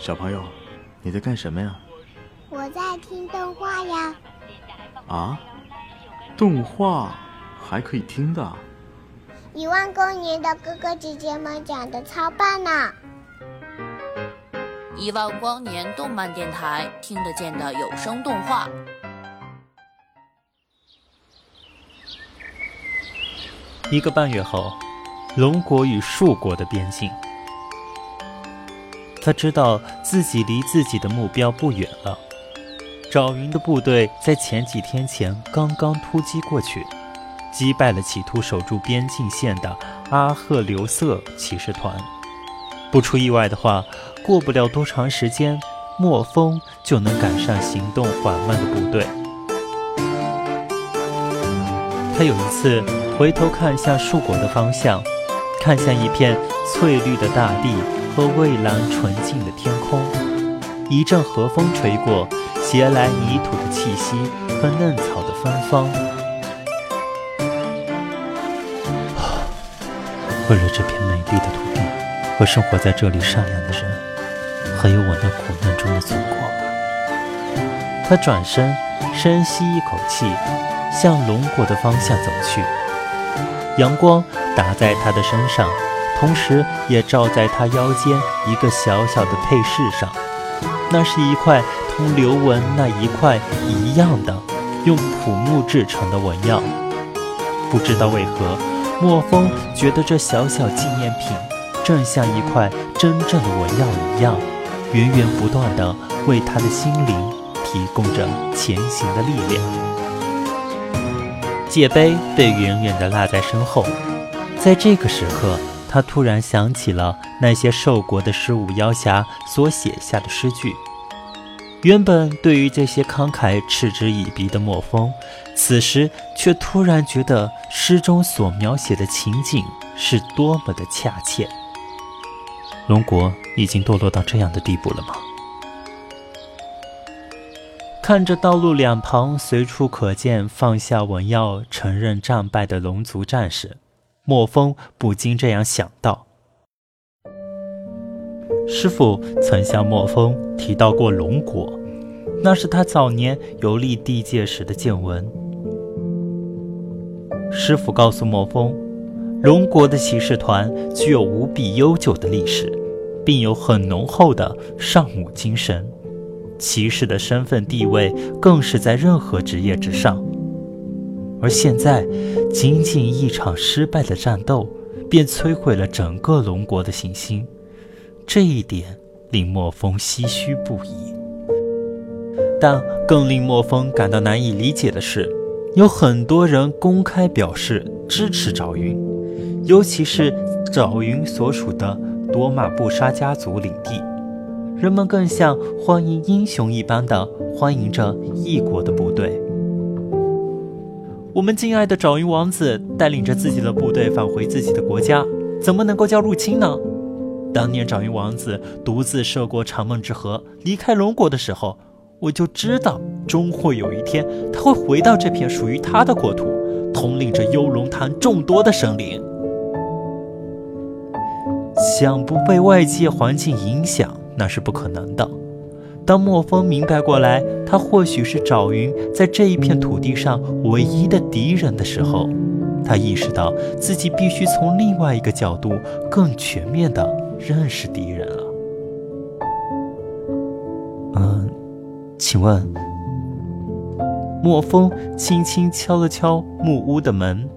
小朋友，你在干什么呀？我在听动画呀。啊？动画还可以听的？一万光年的哥哥姐姐们讲的超棒呢！一万光年动漫电台听得见的有声动画。一个半月后，龙国与树国的边境。他知道自己离自己的目标不远了。赵云的部队在前几天前刚刚突击过去，击败了企图守住边境线的阿赫留瑟骑士团。不出意外的话，过不了多长时间，莫风就能赶上行动缓慢的部队。他有一次回头看向树国的方向，看向一片翠绿的大地。和蔚蓝纯净的天空，一阵和风吹过，携来泥土的气息和嫩草的芬芳。为了这片美丽的土地和生活在这里善良的人，还有我那苦难中的祖国，他转身，深吸一口气，向龙国的方向走去。阳光打在他的身上。同时，也照在他腰间一个小小的配饰上，那是一块同刘文那一块一样的用朴木制成的纹样。不知道为何，莫风觉得这小小纪念品正像一块真正的纹样一样，源源不断地为他的心灵提供着前行的力量。戒杯被远远地落在身后，在这个时刻。他突然想起了那些受国的十五妖侠所写下的诗句。原本对于这些慷慨嗤之以鼻的莫风，此时却突然觉得诗中所描写的情景是多么的恰切。龙国已经堕落到这样的地步了吗？看着道路两旁随处可见放下文药承认战败的龙族战士。莫风不禁这样想到：师傅曾向莫风提到过龙国，那是他早年游历地界时的见闻。师傅告诉莫风，龙国的骑士团具有无比悠久的历史，并有很浓厚的尚武精神，骑士的身份地位更是在任何职业之上。而现在，仅仅一场失败的战斗，便摧毁了整个龙国的信心，这一点令莫风唏嘘不已。但更令莫风感到难以理解的是，有很多人公开表示支持赵云，尤其是赵云所属的多玛布沙家族领地，人们更像欢迎英雄一般的欢迎着异国的部队。我们敬爱的爪云王子带领着自己的部队返回自己的国家，怎么能够叫入侵呢？当年爪云王子独自涉过长梦之河，离开龙国的时候，我就知道终会有一天他会回到这片属于他的国土，统领着幽龙潭众多的生灵。想不被外界环境影响，那是不可能的。当莫风明白过来，他或许是赵云在这一片土地上唯一的敌人的时候，他意识到自己必须从另外一个角度更全面的认识敌人了。嗯，请问，莫风轻轻敲了敲木屋的门，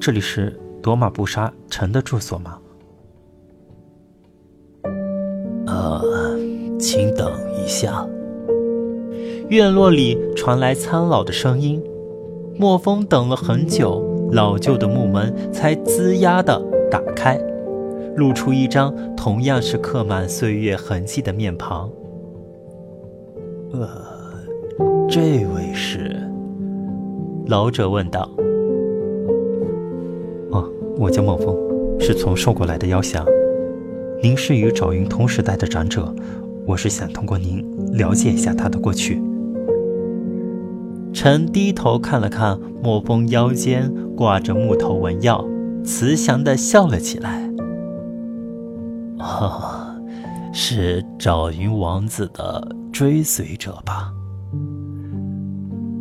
这里是多玛布沙城的住所吗？请等一下。院落里传来苍老的声音。莫风等了很久，老旧的木门才吱呀的打开，露出一张同样是刻满岁月痕迹的面庞。呃，这位是？老者问道。哦，我叫莫风，是从兽过来的妖侠。您是与赵云同时代的长者，我是想通过您了解一下他的过去。臣低头看了看莫风腰间挂着木头纹药，慈祥地笑了起来。啊，是赵云王子的追随者吧？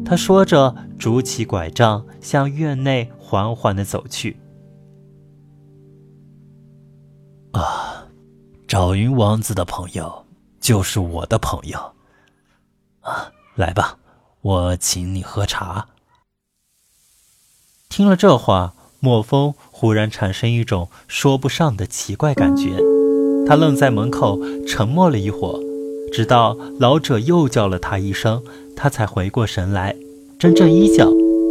他说着，拄起拐杖，向院内缓缓地走去。啊，赵云王子的朋友就是我的朋友。啊，来吧，我请你喝茶。听了这话，莫风忽然产生一种说不上的奇怪感觉。他愣在门口，沉默了一会儿，直到老者又叫了他一声，他才回过神来，真正衣角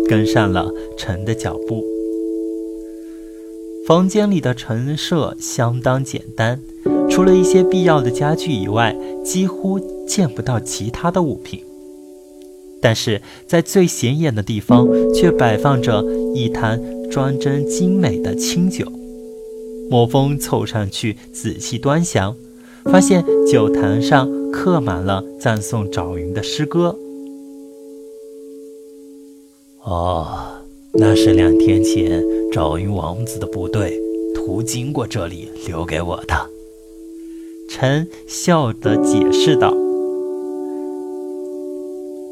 跟上了陈的脚步。房间里的陈设相当简单，除了一些必要的家具以外，几乎见不到其他的物品。但是在最显眼的地方，却摆放着一坛装帧精美的清酒。莫风凑上去仔细端详，发现酒坛上刻满了赞颂赵云的诗歌。哦，那是两天前赵云王子的部队途经过这里留给我的。臣笑着解释道。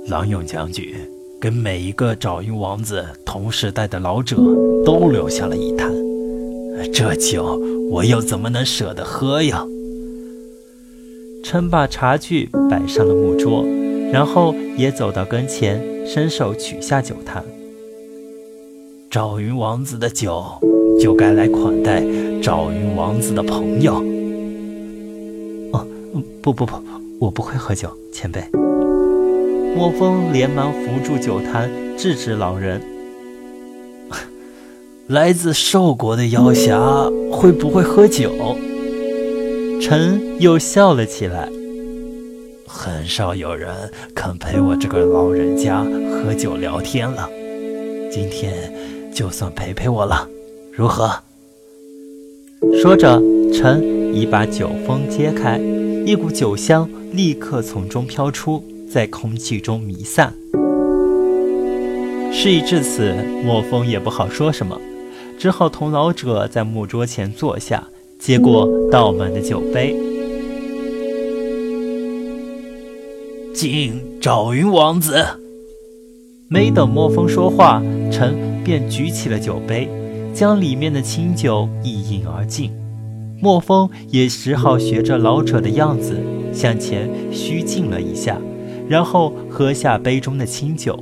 郎勇将军跟每一个赵云王子同时代的老者都留下了一坛，这酒我又怎么能舍得喝呀？臣把茶具摆上了木桌，然后也走到跟前，伸手取下酒坛。赵云王子的酒就该来款待赵云王子的朋友。不不不，我不会喝酒，前辈。莫风连忙扶住酒坛，制止老人。来自兽国的妖侠会不会喝酒？臣又笑了起来。很少有人肯陪我这个老人家喝酒聊天了，今天就算陪陪我了，如何？说着，臣已把酒封揭开，一股酒香立刻从中飘出。在空气中弥散。事已至此，莫风也不好说什么，只好同老者在木桌前坐下，接过倒满的酒杯，敬赵云王子。没等莫风说话，臣便举起了酒杯，将里面的清酒一饮而尽。莫风也只好学着老者的样子，向前虚敬了一下。然后喝下杯中的清酒，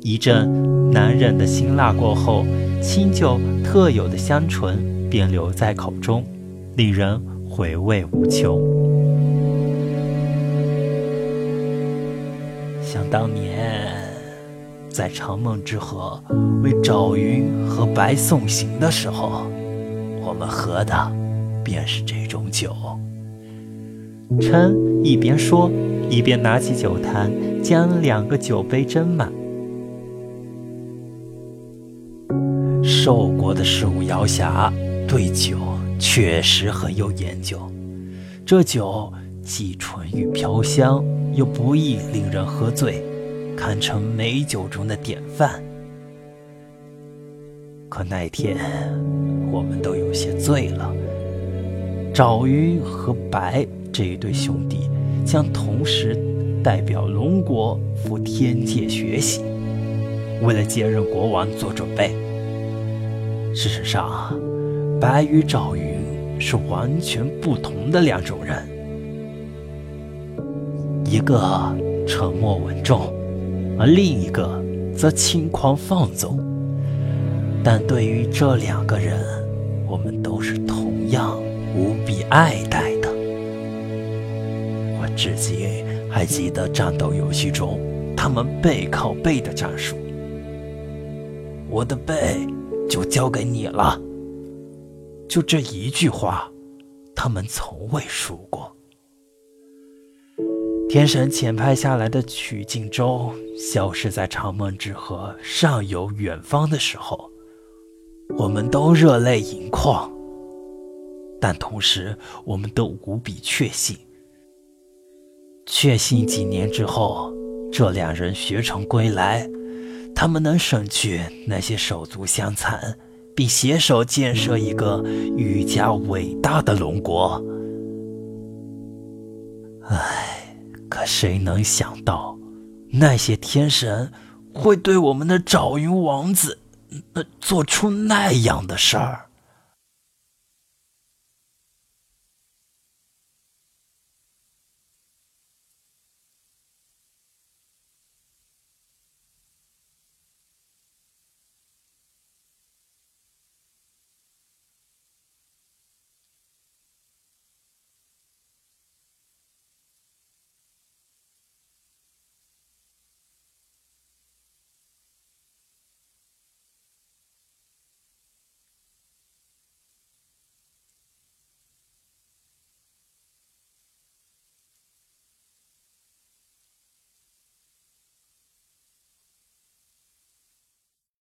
一阵难忍的辛辣过后，清酒特有的香醇便留在口中，令人回味无穷。想当年，在长梦之河为赵云和白送行的时候，我们喝的便是这种酒。臣一边说。一边拿起酒坛，将两个酒杯斟满。寿国的十五妖侠对酒确实很有研究，这酒既醇郁飘香，又不易令人喝醉，堪称美酒中的典范。可那天我们都有些醉了，赵云和白这一对兄弟。将同时代表龙国赴天界学习，为了接任国王做准备。事实上，白与赵云是完全不同的两种人，一个沉默稳重，而另一个则轻狂放纵。但对于这两个人，我们都是同样无比爱戴的。我。至今还记得战斗游戏中他们背靠背的战术。我的背就交给你了。就这一句话，他们从未输过。天神遣派下来的曲靖州消失在长梦之河上游远方的时候，我们都热泪盈眶，但同时我们都无比确信。确信几年之后，这两人学成归来，他们能省去那些手足相残，并携手建设一个愈加伟大的龙国。唉，可谁能想到，那些天神会对我们的赵云王子，做出那样的事儿？